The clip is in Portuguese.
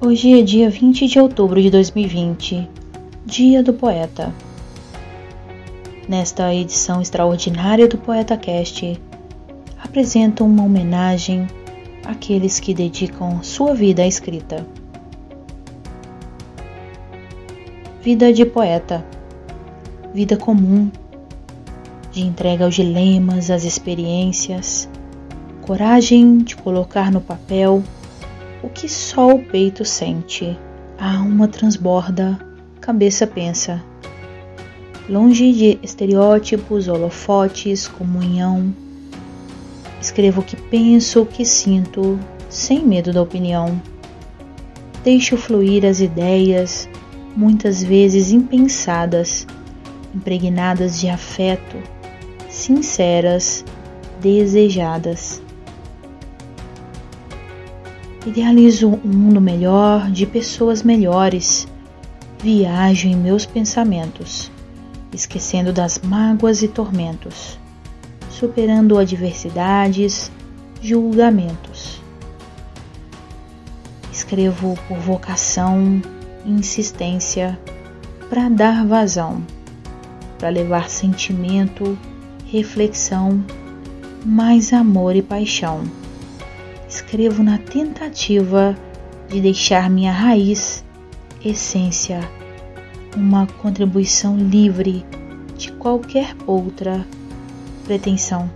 Hoje é dia 20 de outubro de 2020, Dia do Poeta. Nesta edição extraordinária do Poeta Cast, apresento uma homenagem àqueles que dedicam sua vida à escrita. Vida de poeta, vida comum, de entrega aos dilemas, às experiências, coragem de colocar no papel o que só o peito sente, a alma transborda, cabeça pensa. Longe de estereótipos, holofotes, comunhão, escrevo o que penso, o que sinto, sem medo da opinião. Deixo fluir as ideias, muitas vezes impensadas, impregnadas de afeto, sinceras, desejadas. Idealizo um mundo melhor de pessoas melhores. Viajo em meus pensamentos, esquecendo das mágoas e tormentos, superando adversidades, julgamentos. Escrevo por vocação, insistência, para dar vazão, para levar sentimento, reflexão, mais amor e paixão escrevo na tentativa de deixar minha raiz, essência, uma contribuição livre de qualquer outra pretensão.